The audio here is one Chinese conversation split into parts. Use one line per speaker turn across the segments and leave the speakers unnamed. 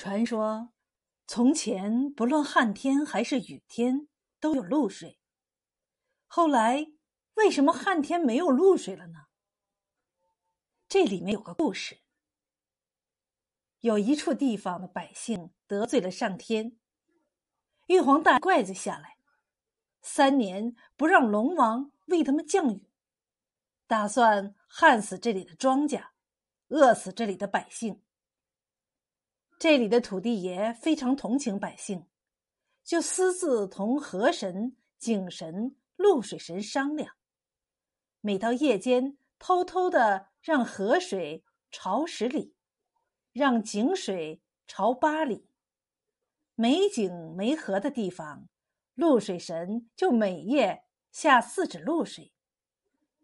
传说，从前不论旱天还是雨天，都有露水。后来，为什么旱天没有露水了呢？这里面有个故事。有一处地方的百姓得罪了上天，玉皇大怪罪下来，三年不让龙王为他们降雨，打算旱死这里的庄稼，饿死这里的百姓。这里的土地爷非常同情百姓，就私自同河神、井神、露水神商量，每到夜间偷偷的让河水潮十里，让井水潮八里，没井没河的地方，露水神就每夜下四指露水，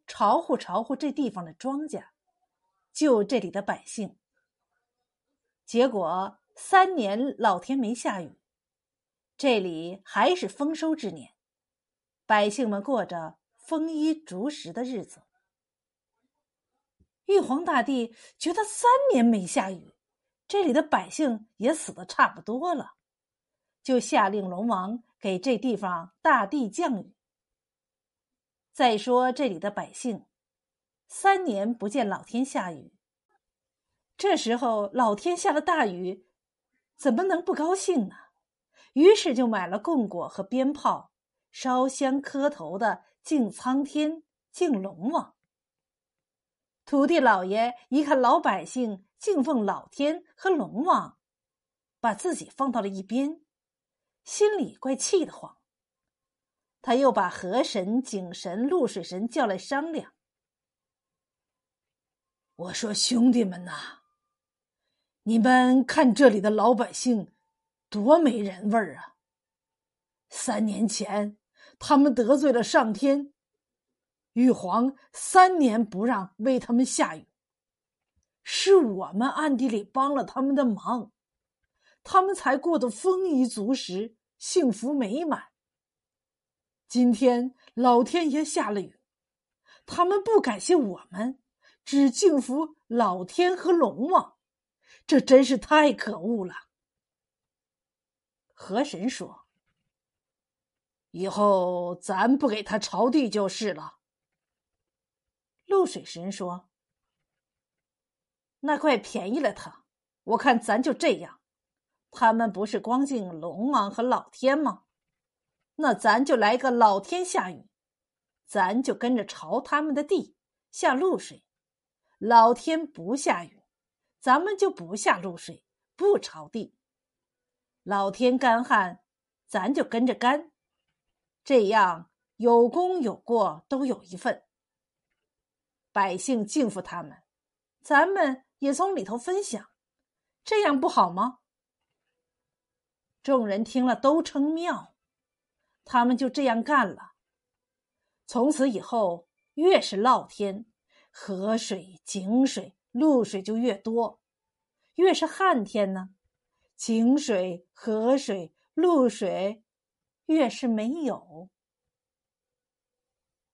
潮乎潮乎这地方的庄稼，救这里的百姓。结果三年老天没下雨，这里还是丰收之年，百姓们过着丰衣足食的日子。玉皇大帝觉得三年没下雨，这里的百姓也死的差不多了，就下令龙王给这地方大地降雨。再说这里的百姓，三年不见老天下雨。这时候，老天下了大雨，怎么能不高兴呢？于是就买了供果和鞭炮，烧香磕头的敬苍天、敬龙王。土地老爷一看老百姓敬奉老天和龙王，把自己放到了一边，心里怪气得慌。他又把河神、井神、露水神叫来商量。
我说：“兄弟们呐！”你们看这里的老百姓，多没人味儿啊！三年前他们得罪了上天，玉皇三年不让为他们下雨，是我们暗地里帮了他们的忙，他们才过得丰衣足食、幸福美满。今天老天爷下了雨，他们不感谢我们，只敬服老天和龙王。这真是太可恶了。
河神说：“
以后咱不给他朝地就是了。”
露水神说：“那怪便宜了他，我看咱就这样。他们不是光敬龙王和老天吗？那咱就来个老天下雨，咱就跟着朝他们的地下露水。老天不下雨。”咱们就不下露水，不朝地。老天干旱，咱就跟着干，这样有功有过都有一份。百姓敬服他们，咱们也从里头分享，这样不好吗？众人听了都称妙，他们就这样干了。从此以后，越是涝天，河水、井水。露水就越多，越是旱天呢，井水、河水、露水越是没有。